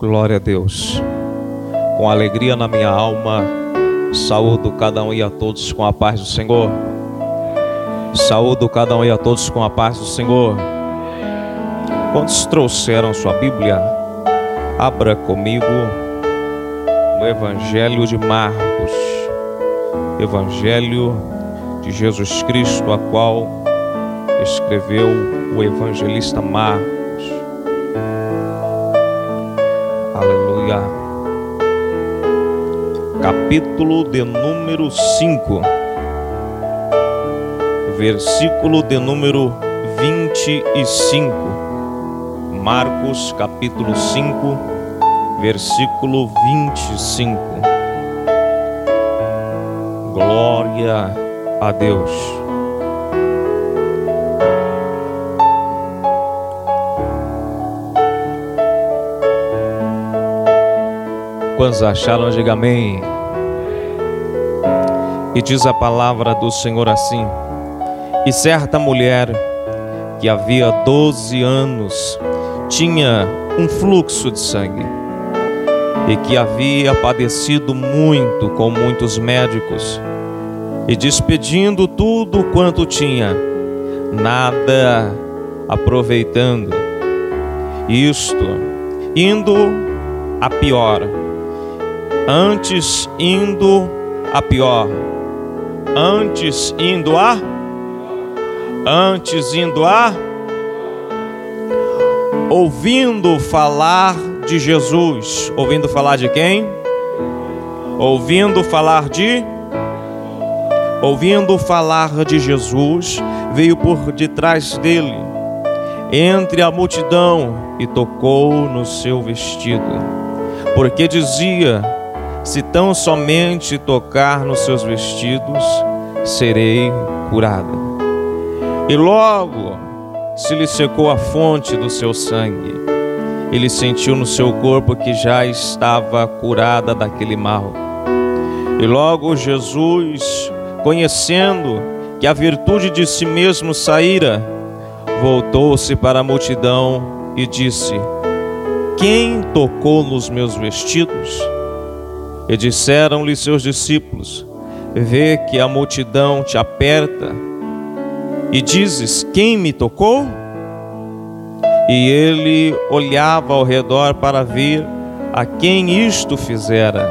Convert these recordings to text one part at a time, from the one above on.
Glória a Deus. Com alegria na minha alma, saúdo cada um e a todos com a paz do Senhor. Saúdo cada um e a todos com a paz do Senhor. Quantos trouxeram sua Bíblia? Abra comigo no Evangelho de Marcos. Evangelho de Jesus Cristo, a qual escreveu o evangelista Marcos. Capítulo de número 5, versículo de número 25. Marcos, capítulo 5, versículo 25. Glória a Deus. Quantos acharam, diga amém. E diz a palavra do Senhor assim: E certa mulher que havia 12 anos tinha um fluxo de sangue e que havia padecido muito com muitos médicos e despedindo tudo quanto tinha, nada aproveitando, isto indo a pior antes indo a pior, antes indo a, antes indo a, ouvindo falar de Jesus, ouvindo falar de quem? Ouvindo falar de, ouvindo falar de Jesus, veio por detrás dele, entre a multidão e tocou no seu vestido, porque dizia: se tão somente tocar nos seus vestidos, serei curada. E logo se lhe secou a fonte do seu sangue. Ele sentiu no seu corpo que já estava curada daquele mal. E logo Jesus, conhecendo que a virtude de si mesmo saíra, voltou-se para a multidão e disse: Quem tocou nos meus vestidos? E disseram-lhe seus discípulos: Vê que a multidão te aperta e dizes: Quem me tocou? E ele olhava ao redor para ver a quem isto fizera.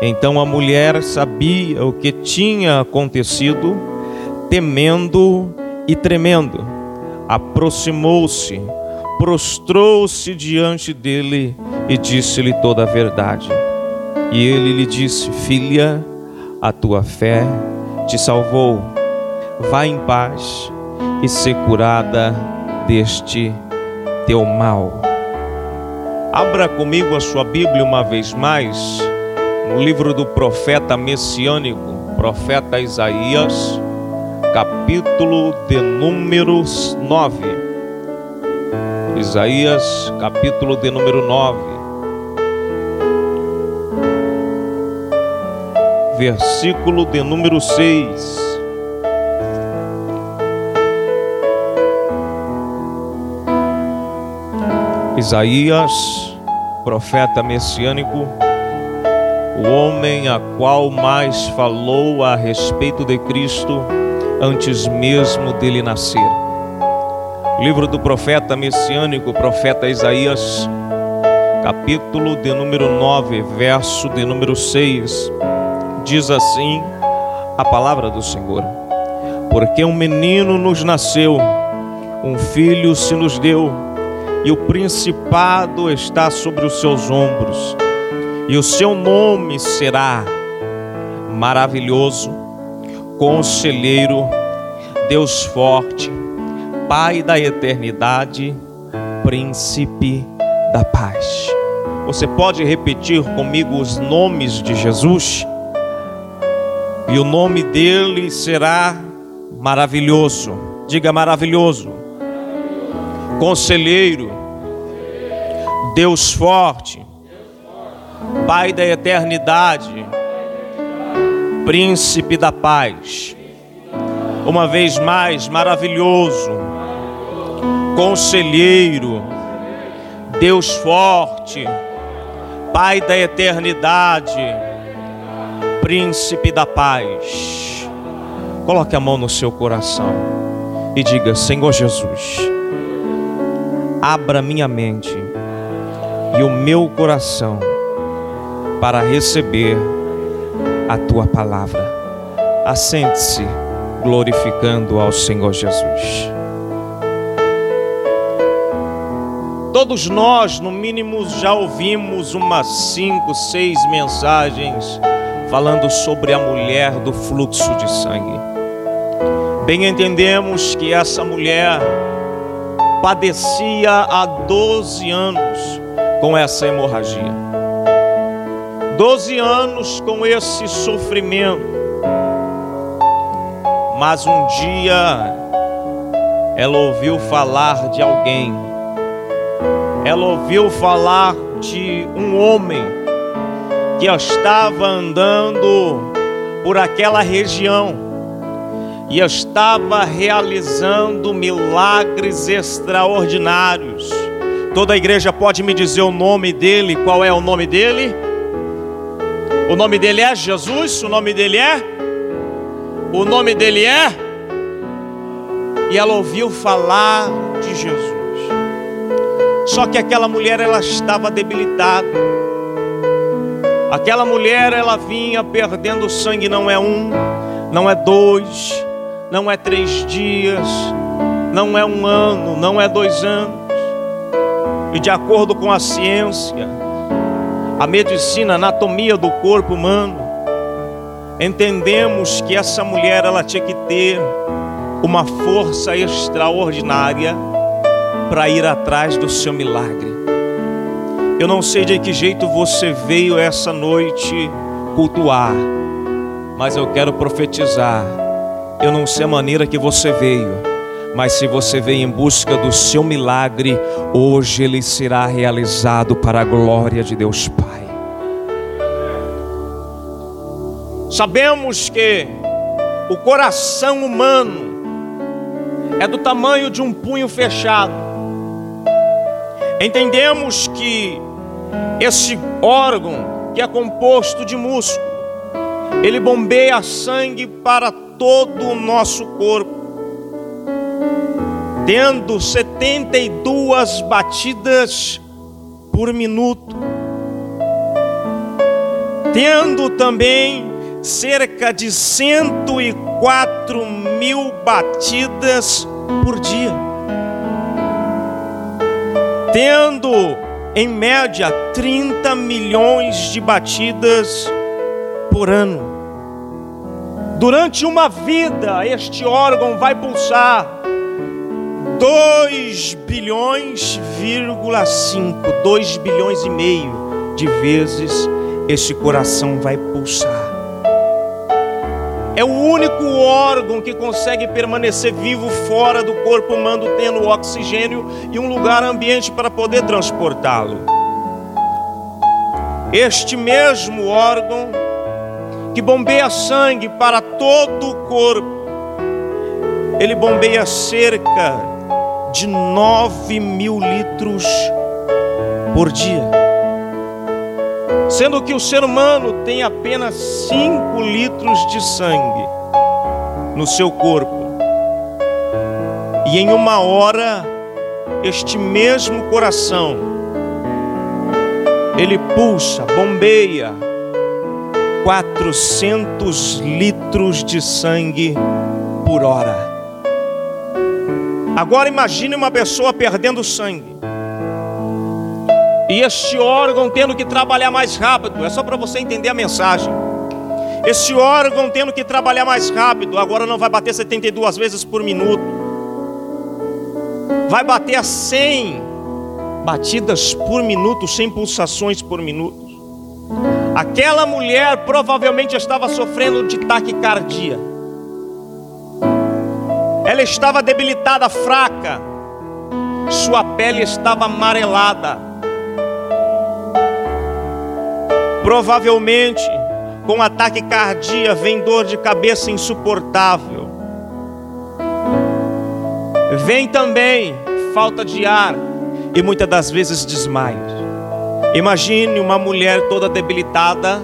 Então a mulher sabia o que tinha acontecido, temendo e tremendo, aproximou-se, prostrou-se diante dele e disse-lhe toda a verdade. E ele lhe disse: Filha, a tua fé te salvou. Vá em paz e ser curada deste teu mal. Abra comigo a sua Bíblia uma vez mais, no livro do profeta messiânico, profeta Isaías, capítulo de números 9. Isaías, capítulo de número 9. Versículo de número 6. Isaías, profeta messiânico, o homem a qual mais falou a respeito de Cristo antes mesmo dele nascer. Livro do profeta messiânico, profeta Isaías, capítulo de número 9, verso de número 6 diz assim a palavra do Senhor: Porque um menino nos nasceu, um filho se nos deu, e o principado está sobre os seus ombros, e o seu nome será maravilhoso, conselheiro, Deus forte, Pai da eternidade, príncipe da paz. Você pode repetir comigo os nomes de Jesus? E o nome dele será maravilhoso. Diga maravilhoso. Conselheiro, Deus forte, Pai da eternidade, Príncipe da paz. Uma vez mais, maravilhoso, Conselheiro, Deus forte, Pai da eternidade, Príncipe da paz. Coloque a mão no seu coração e diga: Senhor Jesus, abra minha mente e o meu coração para receber a tua palavra. Assente-se glorificando ao Senhor Jesus. Todos nós, no mínimo, já ouvimos umas cinco, seis mensagens falando sobre a mulher do fluxo de sangue. Bem entendemos que essa mulher padecia há 12 anos com essa hemorragia. 12 anos com esse sofrimento. Mas um dia ela ouviu falar de alguém. Ela ouviu falar de um homem que estava andando por aquela região e estava realizando milagres extraordinários. Toda a igreja pode me dizer o nome dele? Qual é o nome dele? O nome dele é Jesus? O nome dele é? O nome dele é? E ela ouviu falar de Jesus. Só que aquela mulher ela estava debilitada. Aquela mulher ela vinha perdendo sangue, não é um, não é dois, não é três dias, não é um ano, não é dois anos. E de acordo com a ciência, a medicina, a anatomia do corpo humano, entendemos que essa mulher ela tinha que ter uma força extraordinária para ir atrás do seu milagre. Eu não sei de que jeito você veio essa noite cultuar, mas eu quero profetizar eu não sei a maneira que você veio, mas se você veio em busca do seu milagre, hoje ele será realizado para a glória de Deus Pai. Sabemos que o coração humano é do tamanho de um punho fechado. Entendemos que esse órgão, que é composto de músculo, ele bombeia sangue para todo o nosso corpo, tendo 72 batidas por minuto, tendo também cerca de 104 mil batidas por dia, tendo em média 30 milhões de batidas por ano. Durante uma vida, este órgão vai pulsar 2 bilhões, 5, 2 bilhões e meio de vezes este coração vai pulsar. É o único órgão que consegue permanecer vivo fora do corpo humano, tendo oxigênio e um lugar ambiente para poder transportá-lo. Este mesmo órgão que bombeia sangue para todo o corpo. Ele bombeia cerca de 9 mil litros por dia. Sendo que o ser humano tem apenas 5 litros de sangue no seu corpo. E em uma hora, este mesmo coração, ele pulsa, bombeia 400 litros de sangue por hora. Agora imagine uma pessoa perdendo sangue. E este órgão tendo que trabalhar mais rápido. É só para você entender a mensagem. Esse órgão tendo que trabalhar mais rápido. Agora não vai bater 72 vezes por minuto. Vai bater a 100 batidas por minuto, 100 pulsações por minuto. Aquela mulher provavelmente estava sofrendo de taquicardia. Ela estava debilitada, fraca. Sua pele estava amarelada. Provavelmente, com ataque cardíaco, vem dor de cabeça insuportável. Vem também falta de ar e muitas das vezes desmaios. Imagine uma mulher toda debilitada,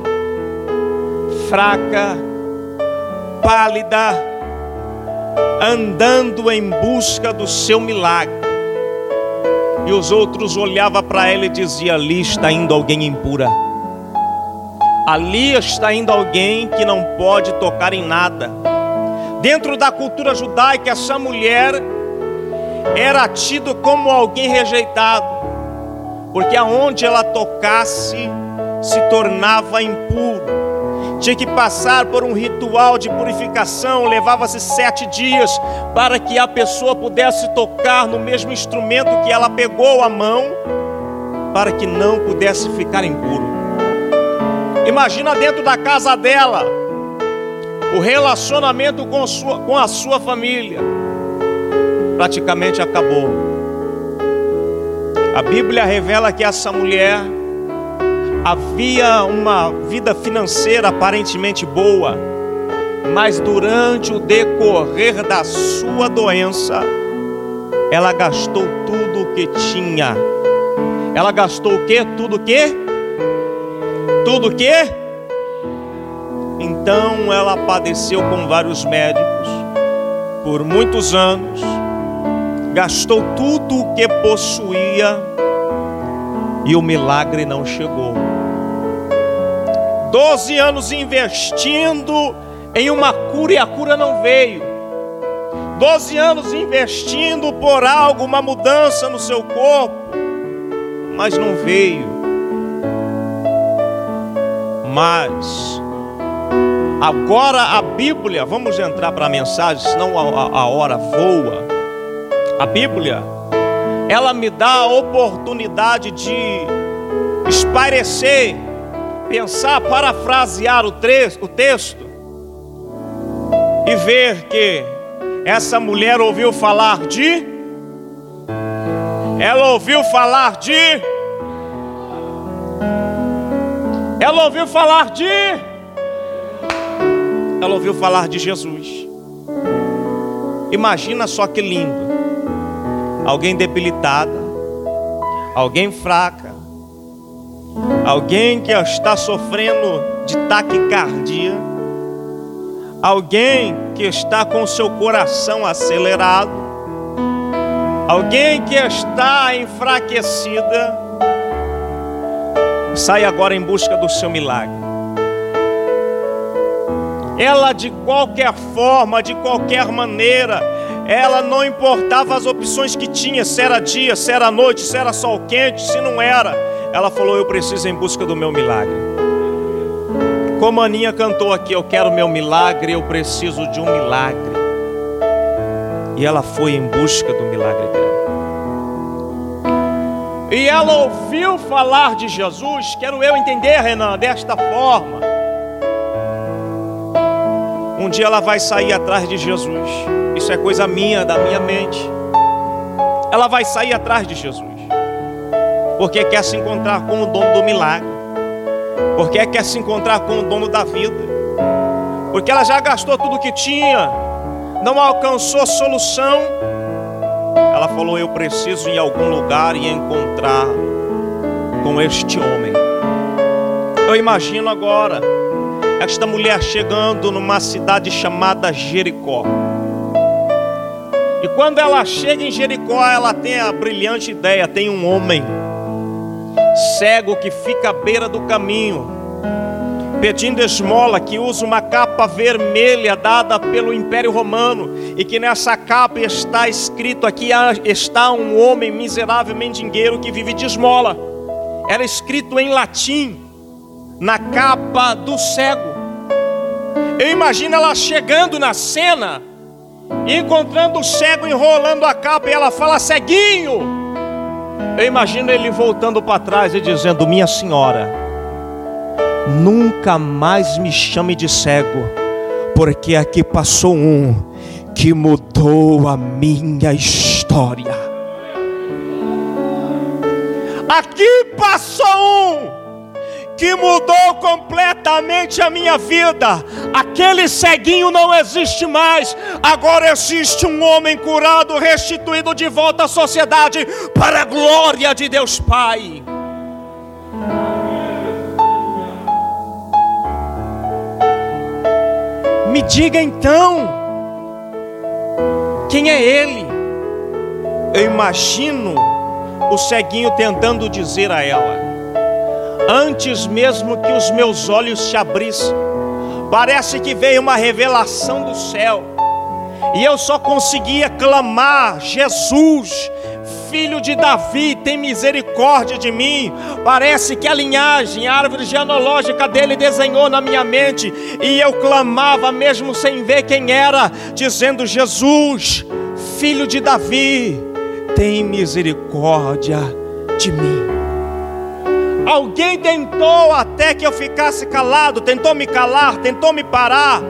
fraca, pálida, andando em busca do seu milagre. E os outros olhavam para ela e diziam: Ali está indo alguém impura. Ali está indo alguém que não pode tocar em nada. Dentro da cultura judaica, essa mulher era tido como alguém rejeitado porque aonde ela tocasse se tornava impuro. Tinha que passar por um ritual de purificação, levava-se sete dias para que a pessoa pudesse tocar no mesmo instrumento que ela pegou a mão, para que não pudesse ficar impuro. Imagina dentro da casa dela o relacionamento com a sua, com a sua família, praticamente acabou. A Bíblia revela que essa mulher havia uma vida financeira aparentemente boa, mas durante o decorrer da sua doença, ela gastou tudo o que tinha. Ela gastou o que? Tudo o que? Tudo o que? Então ela padeceu com vários médicos por muitos anos gastou tudo o que possuía e o milagre não chegou. Doze anos investindo em uma cura e a cura não veio. Doze anos investindo por algo, uma mudança no seu corpo, mas não veio. Mas agora a Bíblia, vamos entrar para a mensagem, senão a, a hora voa. A Bíblia, ela me dá a oportunidade de espairecer, pensar, parafrasear o, o texto e ver que essa mulher ouviu falar de. Ela ouviu falar de. Ela ouviu falar de. Ela ouviu falar de Jesus. Imagina só que lindo. Alguém debilitada, alguém fraca, alguém que está sofrendo de taquicardia, alguém que está com seu coração acelerado, alguém que está enfraquecida, sai agora em busca do seu milagre. Ela de qualquer forma, de qualquer maneira, ela não importava as opções que tinha, se era dia, se era noite, se era sol quente, se não era. Ela falou: Eu preciso em busca do meu milagre. Como a Aninha cantou aqui, eu quero meu milagre, eu preciso de um milagre. E ela foi em busca do milagre dela. E ela ouviu falar de Jesus, quero eu entender, Renan, desta forma. Um dia ela vai sair atrás de Jesus. Isso é coisa minha, da minha mente. Ela vai sair atrás de Jesus. Porque quer se encontrar com o dono do milagre. Porque quer se encontrar com o dono da vida. Porque ela já gastou tudo que tinha. Não alcançou solução. Ela falou: Eu preciso ir em algum lugar e encontrar com este homem. Eu imagino agora esta mulher chegando numa cidade chamada Jericó. E quando ela chega em Jericó, ela tem a brilhante ideia: tem um homem cego que fica à beira do caminho, pedindo esmola, que usa uma capa vermelha dada pelo Império Romano, e que nessa capa está escrito aqui: ah, está um homem miserável mendigeiro que vive de esmola. Era escrito em latim na capa do cego. Eu imagino ela chegando na cena encontrando o cego enrolando a capa e ela fala: ceguinho. Eu imagino ele voltando para trás e dizendo: Minha senhora, nunca mais me chame de cego, porque aqui passou um que mudou a minha história. Aqui passou um que mudou completamente a minha vida. Aquele ceguinho não existe mais. Agora existe um homem curado, restituído de volta à sociedade, para a glória de Deus Pai. Me diga então, quem é ele? Eu imagino o ceguinho tentando dizer a ela: Antes mesmo que os meus olhos se abrissem, parece que veio uma revelação do céu, e eu só conseguia clamar: Jesus, filho de Davi, tem misericórdia de mim. Parece que a linhagem, a árvore genealógica dele desenhou na minha mente, e eu clamava mesmo sem ver quem era, dizendo: Jesus, filho de Davi, tem misericórdia de mim. Alguém tentou até que eu ficasse calado, tentou me calar, tentou me parar,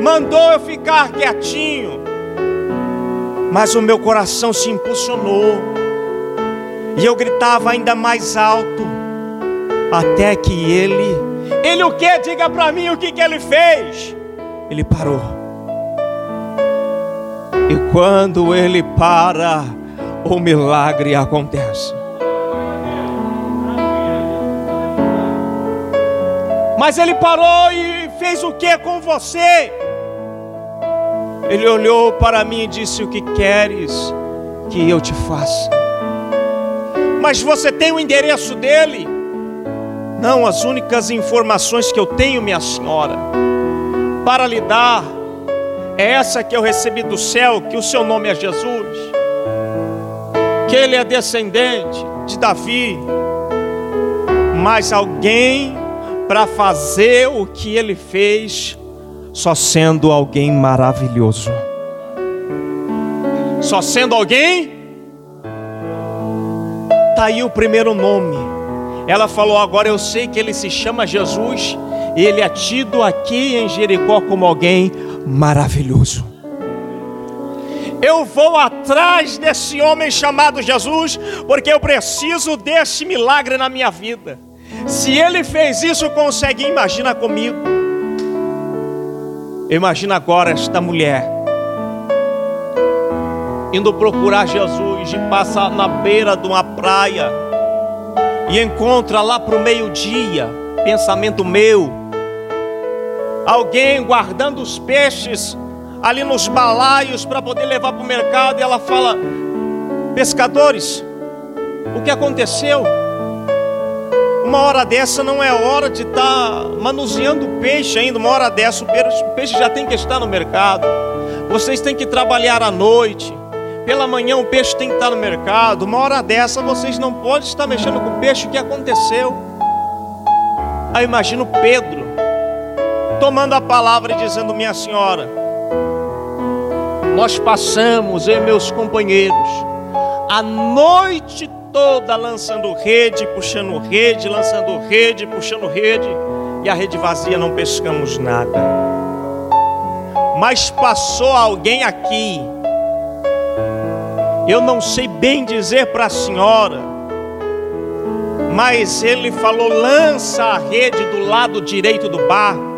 mandou eu ficar quietinho, mas o meu coração se impulsionou, e eu gritava ainda mais alto, até que ele, ele o que? Diga para mim o que, que ele fez. Ele parou. E quando ele para, o milagre acontece. Mas ele parou e fez o que com você? Ele olhou para mim e disse: O que queres que eu te faça? Mas você tem o endereço dele? Não, as únicas informações que eu tenho, minha senhora, para lhe dar, é essa que eu recebi do céu: que o seu nome é Jesus, que ele é descendente de Davi, mas alguém para fazer o que ele fez, só sendo alguém maravilhoso. Só sendo alguém. Está aí o primeiro nome. Ela falou: Agora eu sei que ele se chama Jesus, e ele é tido aqui em Jericó como alguém maravilhoso. Eu vou atrás desse homem chamado Jesus, porque eu preciso desse milagre na minha vida. Se ele fez isso consegue, imagina comigo. Imagina agora esta mulher indo procurar Jesus e passa na beira de uma praia e encontra lá para o meio-dia, pensamento meu, alguém guardando os peixes ali nos balaios para poder levar para o mercado e ela fala: Pescadores, o que aconteceu? Uma hora dessa não é hora de estar tá manuseando o peixe ainda. Uma hora dessa o peixe já tem que estar no mercado. Vocês têm que trabalhar à noite. Pela manhã o peixe tem que estar no mercado. Uma hora dessa vocês não podem estar mexendo com o peixe. O que aconteceu? Aí imagino Pedro tomando a palavra e dizendo: Minha senhora, nós passamos, eu e meus companheiros, a noite toda lançando rede, puxando rede, lançando rede, puxando rede, e a rede vazia não pescamos nada. Mas passou alguém aqui, eu não sei bem dizer para a senhora, mas ele falou: lança a rede do lado direito do barco.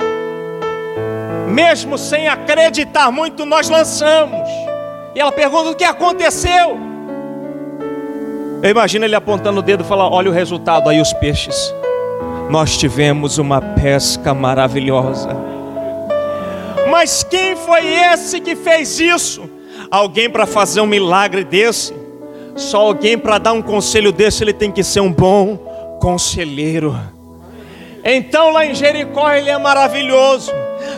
Mesmo sem acreditar muito, nós lançamos. E ela pergunta: o que aconteceu? Eu imagino ele apontando o dedo e falar: Olha o resultado aí, os peixes. Nós tivemos uma pesca maravilhosa. Mas quem foi esse que fez isso? Alguém para fazer um milagre desse? Só alguém para dar um conselho desse, ele tem que ser um bom conselheiro. Então lá em Jericó ele é maravilhoso.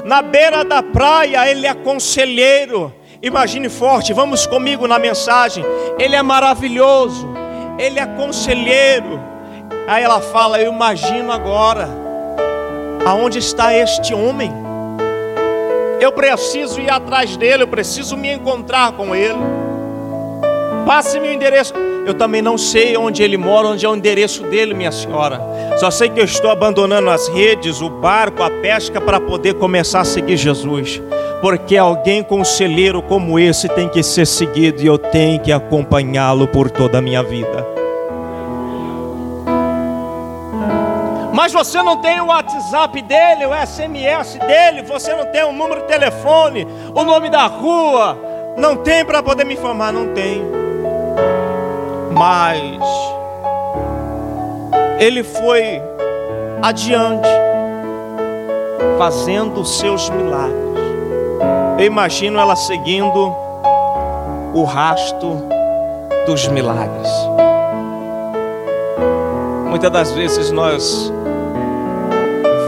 Na beira da praia ele é conselheiro. Imagine forte, vamos comigo na mensagem. Ele é maravilhoso ele é conselheiro. Aí ela fala: Eu imagino agora, aonde está este homem? Eu preciso ir atrás dele, eu preciso me encontrar com ele. Passe-me o endereço. Eu também não sei onde ele mora, onde é o endereço dele, minha senhora. Só sei que eu estou abandonando as redes, o barco, a pesca para poder começar a seguir Jesus porque alguém conselheiro como esse tem que ser seguido e eu tenho que acompanhá-lo por toda a minha vida. Mas você não tem o WhatsApp dele, o SMS dele, você não tem o número de telefone, o nome da rua, não tem para poder me informar, não tem. Mas ele foi adiante fazendo os seus milagres. Eu imagino ela seguindo o rasto dos milagres. Muitas das vezes nós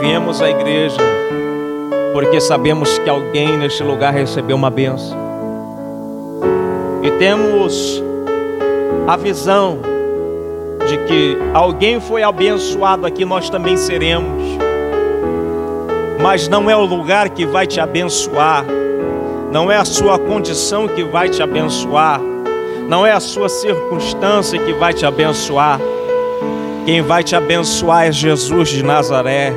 viemos à igreja porque sabemos que alguém neste lugar recebeu uma benção. E temos a visão de que alguém foi abençoado aqui, nós também seremos. Mas não é o lugar que vai te abençoar, não é a sua condição que vai te abençoar, não é a sua circunstância que vai te abençoar. Quem vai te abençoar é Jesus de Nazaré.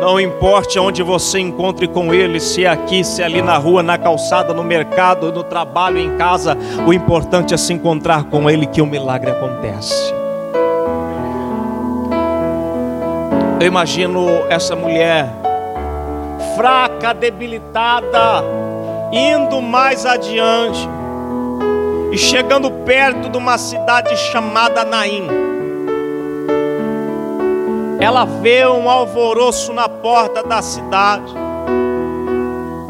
Não importe onde você encontre com Ele, se é aqui, se é ali na rua, na calçada, no mercado, no trabalho, em casa, o importante é se encontrar com Ele que o milagre acontece. Eu imagino essa mulher fraca, debilitada, indo mais adiante e chegando perto de uma cidade chamada Naim ela vê um alvoroço na porta da cidade,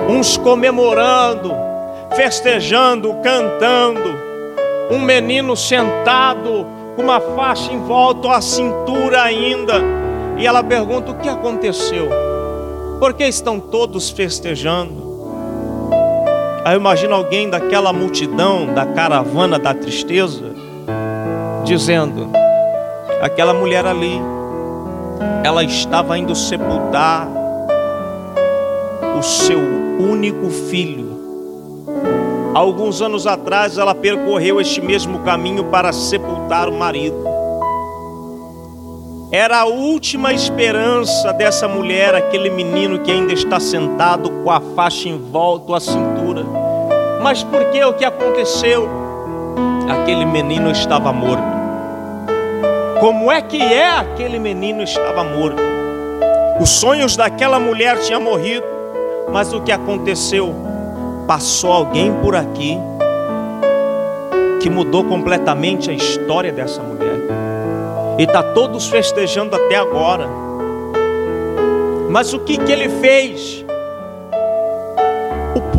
uns comemorando, festejando, cantando, um menino sentado com uma faixa em volta à cintura ainda, e ela pergunta: o que aconteceu? Por que estão todos festejando? Aí eu imagino alguém daquela multidão, da caravana da tristeza, dizendo: aquela mulher ali ela estava indo sepultar o seu único filho. Alguns anos atrás, ela percorreu este mesmo caminho para sepultar o marido. Era a última esperança dessa mulher, aquele menino que ainda está sentado com a faixa em volta à cintura. Mas por que o que aconteceu? Aquele menino estava morto. Como é que é aquele menino estava morto? Os sonhos daquela mulher tinham morrido, mas o que aconteceu? Passou alguém por aqui que mudou completamente a história dessa mulher. E está todos festejando até agora. Mas o que, que ele fez?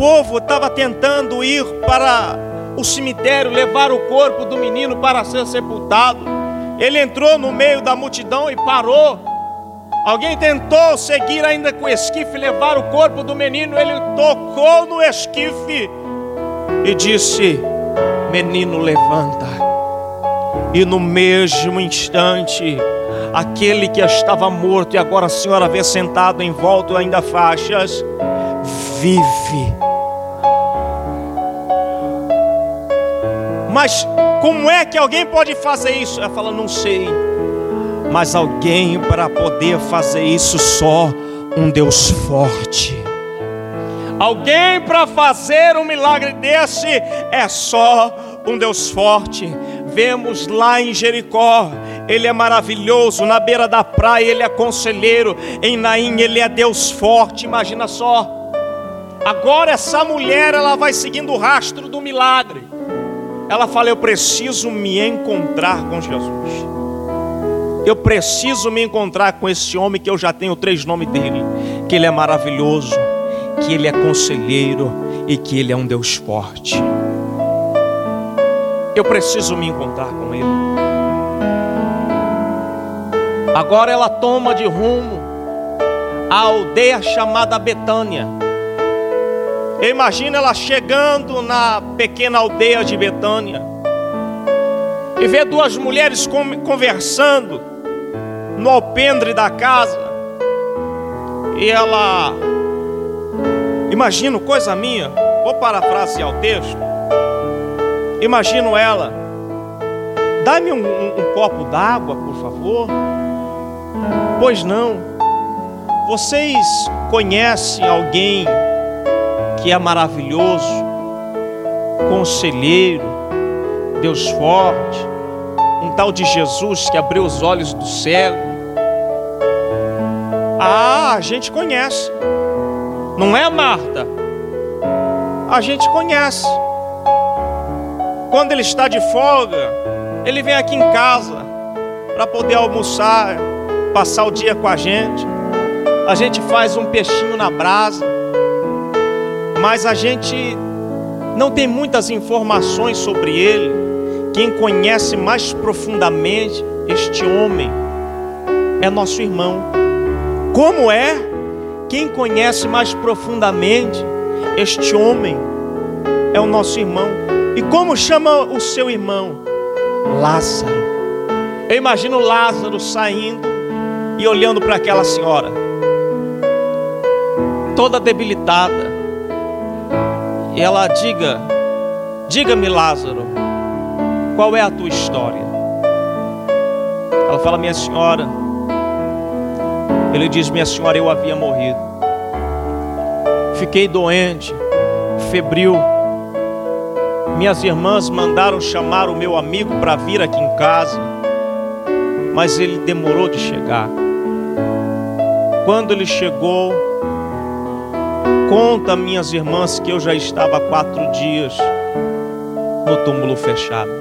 Povo estava tentando ir para o cemitério, levar o corpo do menino para ser sepultado. Ele entrou no meio da multidão e parou. Alguém tentou seguir ainda com o esquife, levar o corpo do menino. Ele tocou no esquife e disse: Menino, levanta. E no mesmo instante, aquele que estava morto e agora a senhora vê sentado em volta ainda faixas, vive. Mas como é que alguém pode fazer isso? Ela fala, não sei. Mas alguém para poder fazer isso só um Deus forte. Alguém para fazer um milagre desse é só um Deus forte. Vemos lá em Jericó, ele é maravilhoso, na beira da praia ele é conselheiro, em Naim ele é Deus forte, imagina só. Agora essa mulher ela vai seguindo o rastro do milagre. Ela fala: Eu preciso me encontrar com Jesus. Eu preciso me encontrar com esse homem que eu já tenho três nomes dele: que ele é maravilhoso, que ele é conselheiro e que ele é um Deus forte. Eu preciso me encontrar com ele. Agora ela toma de rumo a aldeia chamada Betânia. Imagina ela chegando na pequena aldeia de Betânia e vê duas mulheres conversando no alpendre da casa. E ela, imagino coisa minha, vou parafrasear o texto. Imagino ela, dá-me um, um, um copo d'água, por favor. Pois não, vocês conhecem alguém que é maravilhoso, conselheiro, Deus forte, um tal de Jesus que abriu os olhos do cego. Ah, a gente conhece, não é, Marta? A gente conhece. Quando ele está de folga, ele vem aqui em casa para poder almoçar, passar o dia com a gente. A gente faz um peixinho na brasa, mas a gente não tem muitas informações sobre ele. Quem conhece mais profundamente este homem é nosso irmão. Como é? Quem conhece mais profundamente este homem é o nosso irmão. E como chama o seu irmão? Lázaro. Eu imagino Lázaro saindo e olhando para aquela senhora, toda debilitada. E ela diga: Diga-me, Lázaro, qual é a tua história? Ela fala: Minha senhora. Ele diz: Minha senhora, eu havia morrido. Fiquei doente, febril. Minhas irmãs mandaram chamar o meu amigo para vir aqui em casa, mas ele demorou de chegar. Quando ele chegou, conta minhas irmãs que eu já estava há quatro dias no túmulo fechado.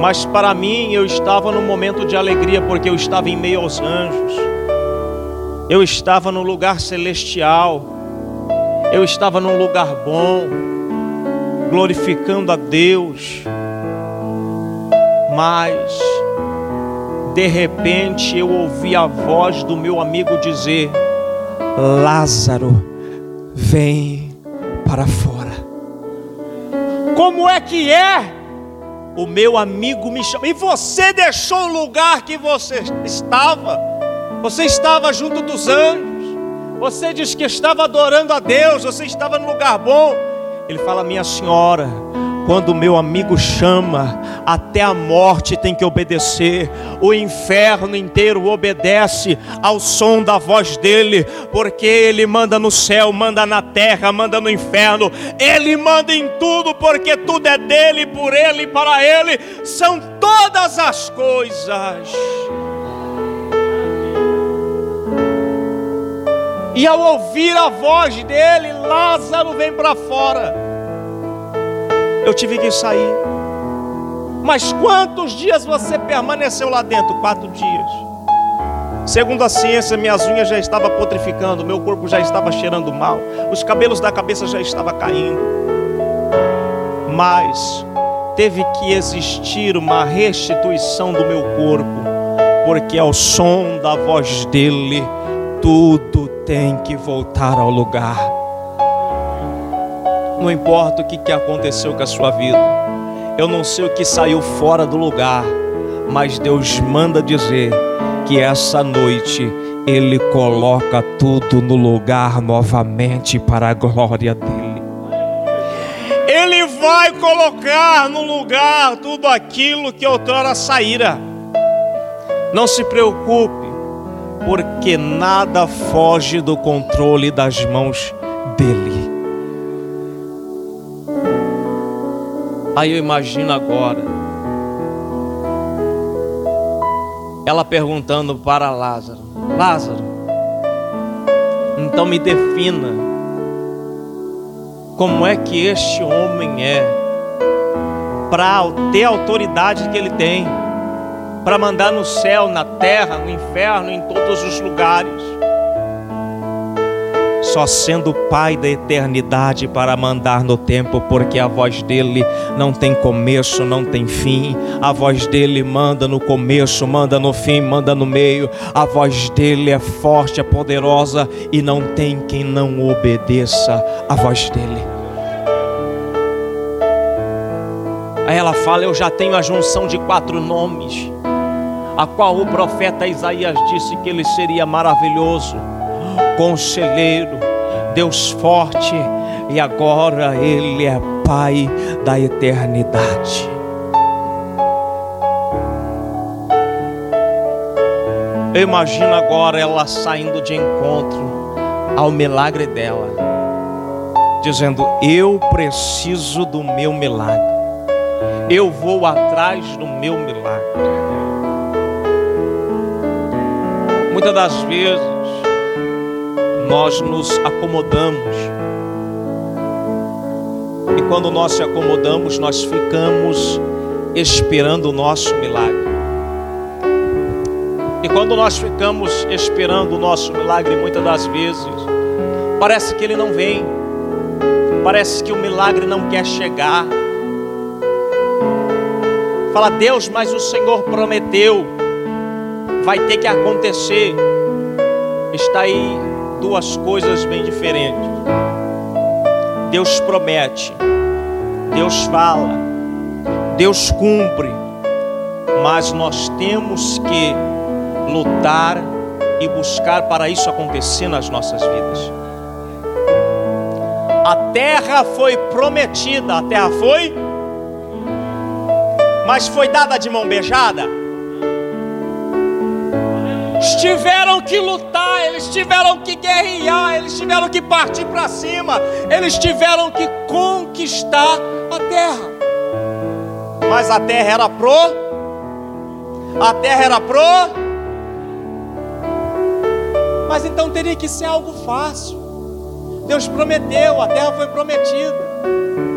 Mas para mim eu estava num momento de alegria, porque eu estava em meio aos anjos, eu estava num lugar celestial, eu estava num lugar bom, glorificando a Deus. Mas de repente eu ouvi a voz do meu amigo dizer: Lázaro, vem para fora. Como é que é? O meu amigo me chama. E você deixou o lugar que você estava. Você estava junto dos anjos. Você diz que estava adorando a Deus. Você estava no lugar bom. Ele fala: Minha senhora, quando meu amigo chama, até a morte tem que obedecer, o inferno inteiro obedece ao som da voz dele, porque ele manda no céu, manda na terra, manda no inferno, ele manda em tudo, porque tudo é dele, por ele e para ele, são todas as coisas. E ao ouvir a voz dele, Lázaro vem para fora eu tive que sair. Mas quantos dias você permaneceu lá dentro? Quatro dias. Segundo a ciência, minhas unhas já estavam putrificando, meu corpo já estava cheirando mal, os cabelos da cabeça já estavam caindo. Mas teve que existir uma restituição do meu corpo, porque ao som da voz dele, tudo tem que voltar ao lugar. Não importa o que, que aconteceu com a sua vida. Eu não sei o que saiu fora do lugar. Mas Deus manda dizer que essa noite Ele coloca tudo no lugar novamente para a glória dEle. Ele vai colocar no lugar tudo aquilo que outrora saíra. Não se preocupe, porque nada foge do controle das mãos dEle. Aí eu imagino agora. Ela perguntando para Lázaro: Lázaro, então me defina. Como é que este homem é para ter a autoridade que ele tem para mandar no céu, na terra, no inferno, em todos os lugares só sendo Pai da eternidade para mandar no tempo, porque a voz dele não tem começo, não tem fim. A voz dele manda no começo, manda no fim, manda no meio. A voz dele é forte, é poderosa e não tem quem não obedeça a voz dele. Aí ela fala: Eu já tenho a junção de quatro nomes, a qual o profeta Isaías disse que ele seria maravilhoso conselheiro, Deus forte, e agora Ele é Pai da eternidade. Eu imagino agora ela saindo de encontro ao milagre dela, dizendo: Eu preciso do meu milagre, eu vou atrás do meu milagre. Muitas das vezes, nós nos acomodamos. E quando nós se acomodamos, nós ficamos esperando o nosso milagre. E quando nós ficamos esperando o nosso milagre, muitas das vezes, parece que ele não vem, parece que o milagre não quer chegar. Fala, Deus, mas o Senhor prometeu, vai ter que acontecer. Está aí duas coisas bem diferentes. Deus promete, Deus fala, Deus cumpre, mas nós temos que lutar e buscar para isso acontecer nas nossas vidas. A terra foi prometida, a terra foi, mas foi dada de mão beijada. Tiveram que lutar, tiveram que guerrear, eles tiveram que partir para cima, eles tiveram que conquistar a terra. Mas a terra era pro, a terra era pro mas então teria que ser algo fácil. Deus prometeu, a terra foi prometida.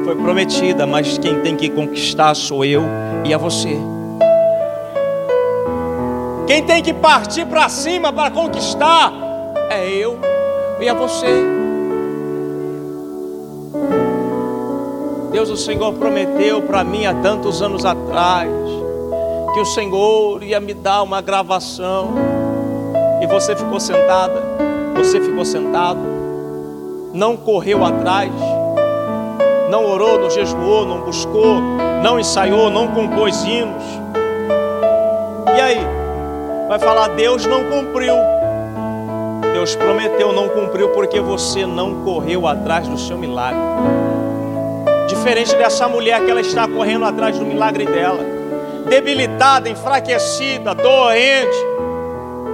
Foi prometida, mas quem tem que conquistar sou eu e a você. Quem tem que partir para cima para conquistar é eu e a você. Deus, o Senhor prometeu para mim há tantos anos atrás que o Senhor ia me dar uma gravação e você ficou sentada, você ficou sentado, não correu atrás, não orou, não jejuou, não buscou, não ensaiou, não compôs hinos. E aí? Vai falar, Deus não cumpriu. Deus prometeu, não cumpriu porque você não correu atrás do seu milagre. Diferente dessa mulher que ela está correndo atrás do milagre dela, debilitada, enfraquecida, doente,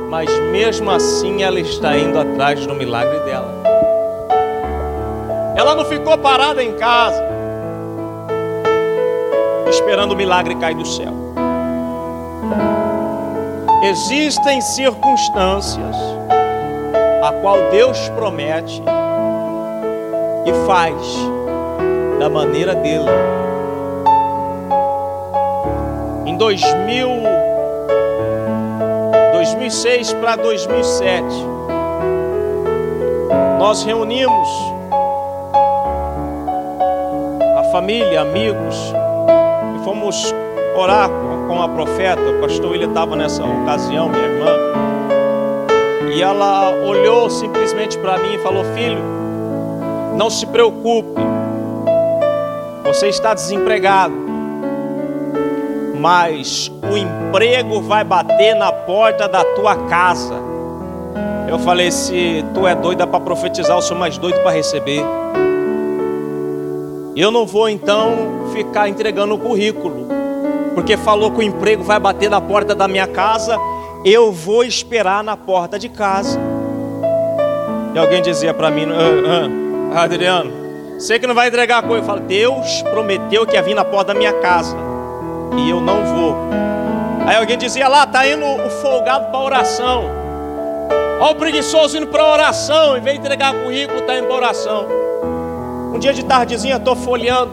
mas mesmo assim ela está indo atrás do milagre dela. Ela não ficou parada em casa, esperando o milagre cair do céu. Existem circunstâncias a qual Deus promete e faz da maneira dele. Em 2000 2006 para 2007, nós reunimos a família, amigos, e fomos orar com a profeta. O pastor William estava nessa ocasião, minha irmã, e ela olhou simplesmente para mim e falou: Filho, não se preocupe, você está desempregado mas o emprego vai bater na porta da tua casa. Eu falei: se tu é doida para profetizar, eu sou mais doido para receber. Eu não vou então ficar entregando o currículo, porque falou que o emprego vai bater na porta da minha casa, eu vou esperar na porta de casa. E alguém dizia para mim, ah, ah, Adriano, sei que não vai entregar a coisa. Eu falo, Deus prometeu que ia vir na porta da minha casa e eu não vou. Aí alguém dizia lá, tá indo o folgado para oração. Olha o preguiçoso indo para oração, em vez de entregar currículo, tá indo para oração. Um dia de tardezinha, estou folheando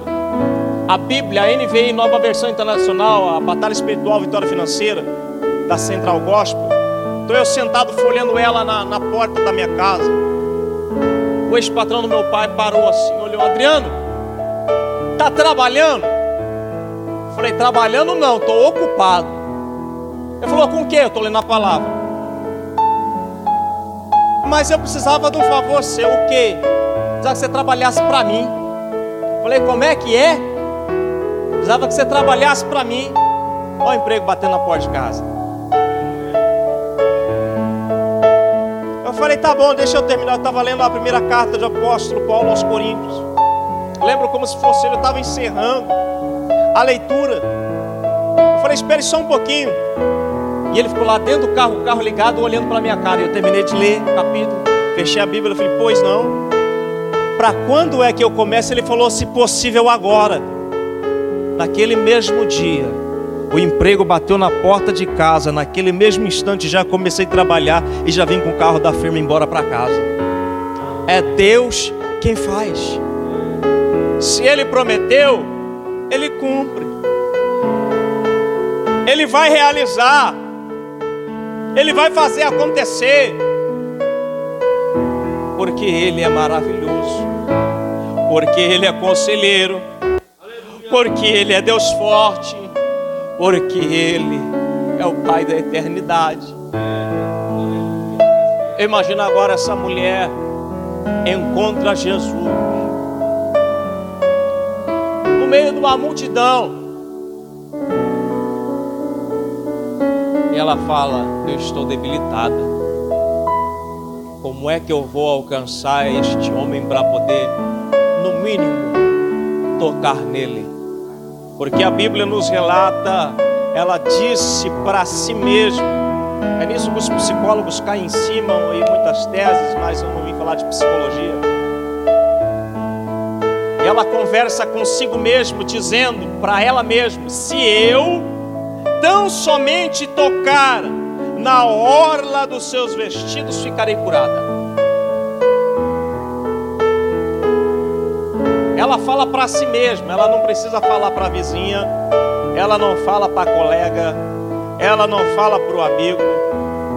a Bíblia, a NVI, nova versão internacional, a Batalha Espiritual Vitória Financeira, da Central Gospel. Estou eu sentado folhando ela na, na porta da minha casa. O ex-patrão do meu pai parou assim, olhou, Adriano, tá trabalhando? Falei, trabalhando não, estou ocupado. Ele falou, com o que? Eu estou lendo a palavra. Mas eu precisava de um favor seu, o quê? Precisava que você trabalhasse para mim. Falei, como é que é? Precisava que você trabalhasse para mim. Olha o emprego batendo na porta de casa. Falei, tá bom, deixa eu terminar. Eu estava lendo a primeira carta do apóstolo Paulo aos Coríntios. Lembro como se fosse ele, eu estava encerrando a leitura. Eu falei, espere só um pouquinho. E ele ficou lá dentro do carro, o carro ligado, olhando para minha cara. Eu terminei de ler o capítulo, fechei a Bíblia. Eu falei, pois não. Para quando é que eu começo? Ele falou, se possível agora. Naquele mesmo dia, o emprego bateu na porta de casa. Naquele mesmo instante, já comecei a trabalhar e já vim com o carro da firma embora para casa. É Deus quem faz. Se Ele prometeu, ele cumpre. Ele vai realizar. Ele vai fazer acontecer. Porque Ele é maravilhoso. Porque Ele é conselheiro. Porque Ele é Deus forte. Porque Ele é o Pai da eternidade. Imagina agora essa mulher encontra Jesus no meio de uma multidão. E ela fala: Eu estou debilitada. Como é que eu vou alcançar este homem para poder, no mínimo, tocar nele? Porque a Bíblia nos relata, ela disse para si mesma, é nisso que os psicólogos caem em cima e muitas teses, mas eu não vim falar de psicologia. Ela conversa consigo mesmo, dizendo para ela mesma: se eu tão somente tocar na orla dos seus vestidos, ficarei curada. Ela fala para si mesma, ela não precisa falar para a vizinha, ela não fala para a colega, ela não fala para o amigo,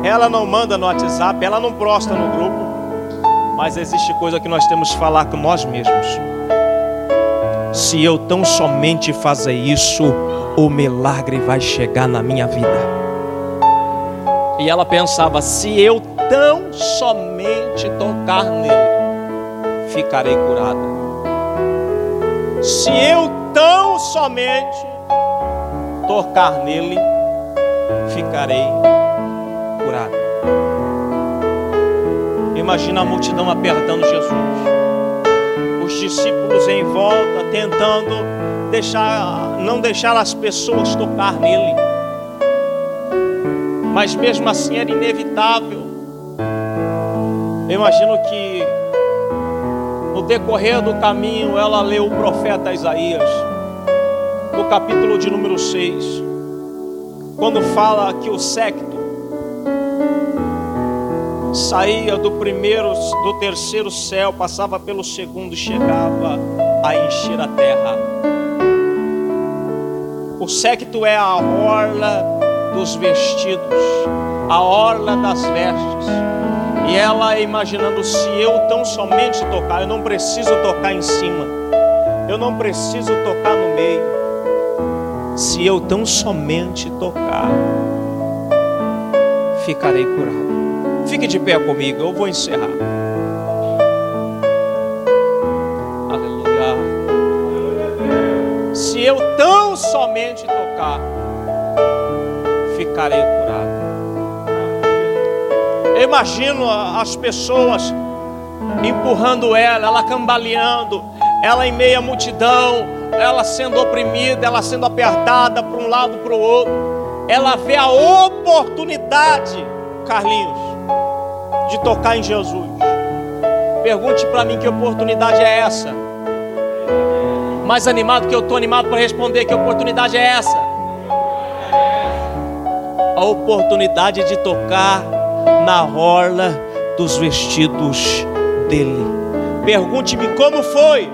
ela não manda no WhatsApp, ela não posta no grupo, mas existe coisa que nós temos que falar com nós mesmos. Se eu tão somente fazer isso, o milagre vai chegar na minha vida. E ela pensava: se eu tão somente tocar nele, ficarei curada. Se eu tão somente tocar nele, ficarei curado. Imagina a multidão apertando Jesus. Os discípulos em volta tentando deixar, não deixar as pessoas tocar nele. Mas mesmo assim era inevitável. Eu imagino que decorrer do caminho ela leu o profeta Isaías, no capítulo de número 6 quando fala que o secto saía do primeiro, do terceiro céu, passava pelo segundo e chegava a encher a terra. O secto é a orla dos vestidos, a orla das vestes. E ela imaginando se eu tão somente tocar, eu não preciso tocar em cima, eu não preciso tocar no meio se eu tão somente tocar, ficarei curado. Fique de pé comigo, eu vou encerrar. Aleluia. Se eu tão somente tocar, ficarei curado. Imagino as pessoas empurrando ela, ela cambaleando, ela em meia multidão, ela sendo oprimida, ela sendo apertada para um lado para o outro, ela vê a oportunidade, Carlinhos, de tocar em Jesus. Pergunte para mim que oportunidade é essa? Mais animado que eu estou animado para responder que oportunidade é essa? A oportunidade de tocar na orla dos vestidos dele. Pergunte-me como foi.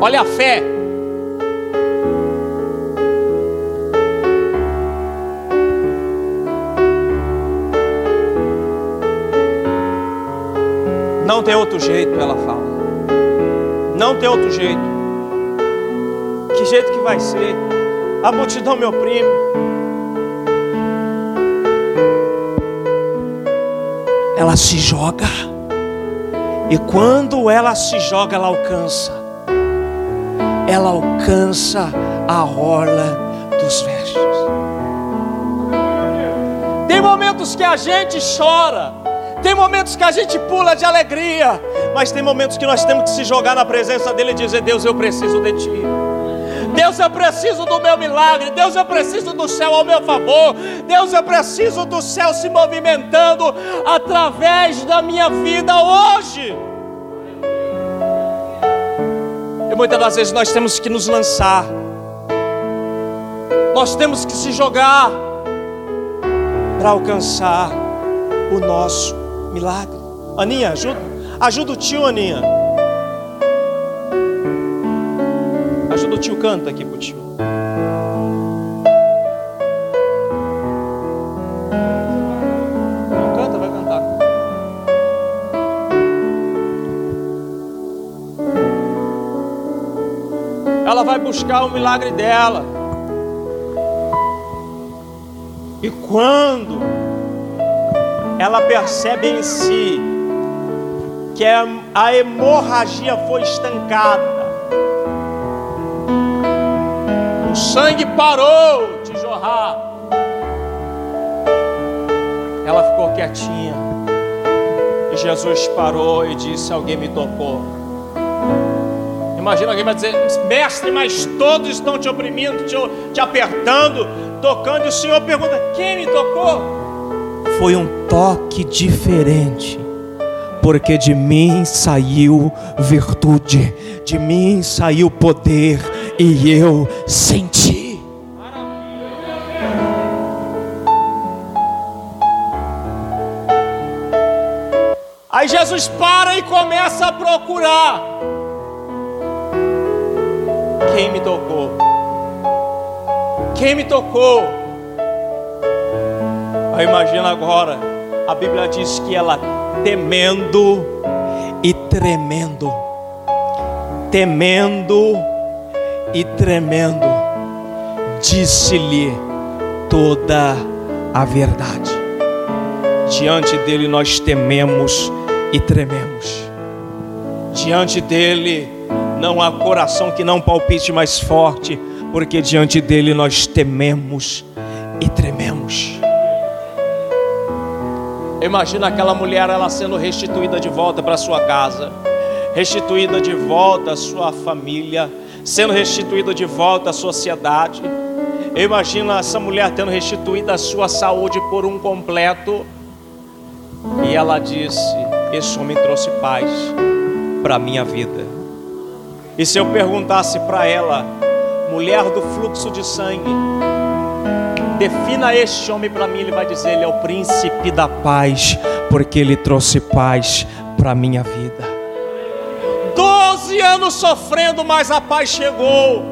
Olha a fé. Não tem outro jeito, ela fala. Não tem outro jeito. Jeito que vai ser? A multidão me oprime. Ela se joga. E quando ela se joga, ela alcança ela alcança a orla dos vestes. Tem momentos que a gente chora, tem momentos que a gente pula de alegria, mas tem momentos que nós temos que se jogar na presença dele e dizer: Deus, eu preciso de ti. Deus, eu preciso do meu milagre. Deus, eu preciso do céu ao meu favor. Deus, eu preciso do céu se movimentando através da minha vida hoje. muitas das vezes nós temos que nos lançar, nós temos que se jogar para alcançar o nosso milagre. Aninha, ajuda, ajuda o tio, Aninha. Ajuda o do tio, canta aqui pro tio. Não canta, vai cantar. Ela vai buscar o milagre dela. E quando ela percebe em si que a hemorragia foi estancada, sangue parou de jorrar. Ela ficou quietinha. E Jesus parou e disse: Alguém me tocou. Imagina alguém vai dizer: Mestre, mas todos estão te oprimindo, te, te apertando, tocando. E o Senhor pergunta: Quem me tocou? Foi um toque diferente porque de mim saiu virtude, de mim saiu poder, e eu senti. Aí Jesus para e começa a procurar. Quem me tocou? Quem me tocou? Aí imagina agora, a Bíblia diz que ela temendo e tremendo, temendo e tremendo, disse-lhe toda a verdade. Diante dele nós tememos e trememos. Diante dele não há coração que não palpite mais forte, porque diante dele nós tememos e trememos. Imagina aquela mulher ela sendo restituída de volta para sua casa, restituída de volta à sua família, sendo restituída de volta à sociedade. Imagina essa mulher tendo restituída a sua saúde por um completo. E ela disse: Esse homem trouxe paz para a minha vida. E se eu perguntasse para ela, mulher do fluxo de sangue, defina este homem para mim, ele vai dizer: Ele é o príncipe da paz, porque ele trouxe paz para a minha vida. Doze anos sofrendo, mas a paz chegou.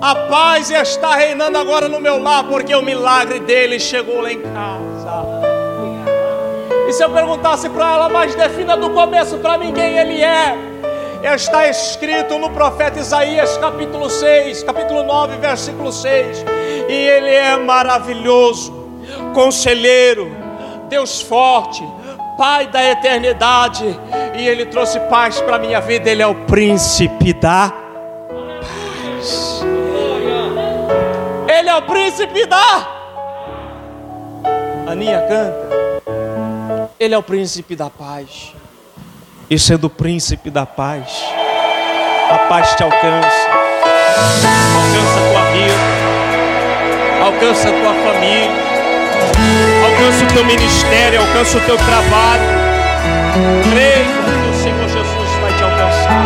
A paz está reinando agora no meu lar, porque o milagre dele chegou lá em casa. E se eu perguntasse para ela, mas defina do começo para mim quem ele é? Está escrito no profeta Isaías, capítulo 6, capítulo 9, versículo 6. E ele é maravilhoso, conselheiro, Deus forte, Pai da eternidade, e Ele trouxe paz para a minha vida. Ele é o príncipe da paz. Ele é o príncipe da. Aninha canta. Ele é o príncipe da paz. E sendo o príncipe da paz, a paz te alcança, alcança a tua vida, alcança a tua família alcança o teu ministério, alcança o teu trabalho. Creia que o Senhor Jesus vai te alcançar.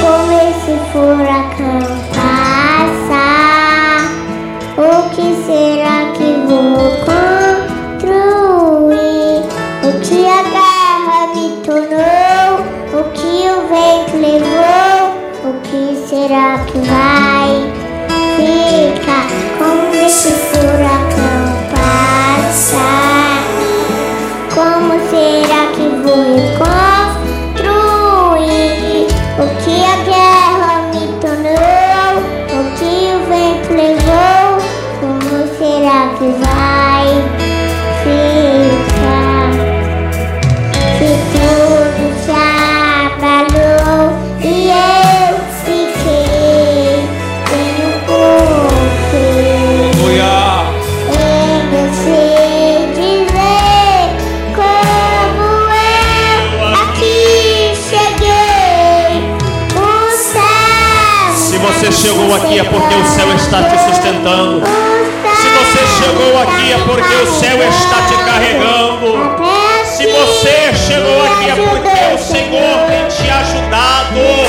Como esse furacão passar, o que será que vou construir? O que a guerra me tornou, o que o vento levou, o que será que vai ficar? Como esse furacão chegou aqui é porque o céu está te sustentando. Se você chegou aqui é porque o céu está te carregando. Se você chegou aqui é porque o Senhor tem te ajudado.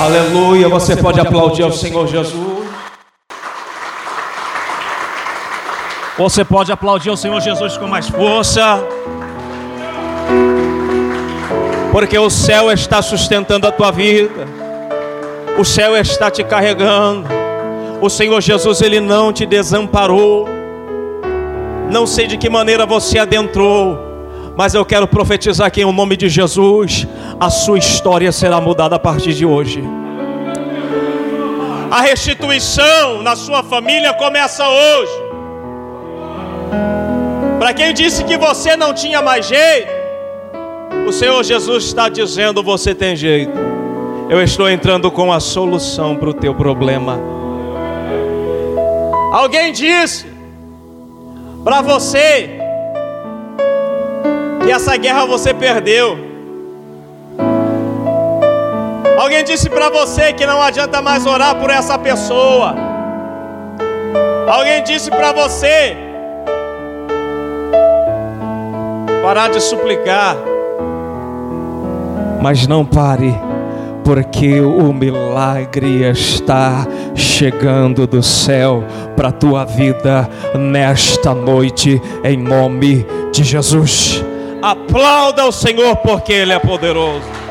Aleluia. Você pode aplaudir ao Senhor Jesus. Você pode aplaudir ao Senhor Jesus com mais força. Porque o céu está sustentando a tua vida. O céu está te carregando. O Senhor Jesus, Ele não te desamparou. Não sei de que maneira você adentrou, mas eu quero profetizar aqui em nome de Jesus: a sua história será mudada a partir de hoje. A restituição na sua família começa hoje. Para quem disse que você não tinha mais jeito, o Senhor Jesus está dizendo: você tem jeito. Eu estou entrando com a solução para o teu problema. Alguém disse para você que essa guerra você perdeu. Alguém disse para você que não adianta mais orar por essa pessoa. Alguém disse para você parar de suplicar. Mas não pare, porque o milagre está chegando do céu para a tua vida nesta noite, em nome de Jesus. Aplauda o Senhor, porque Ele é poderoso.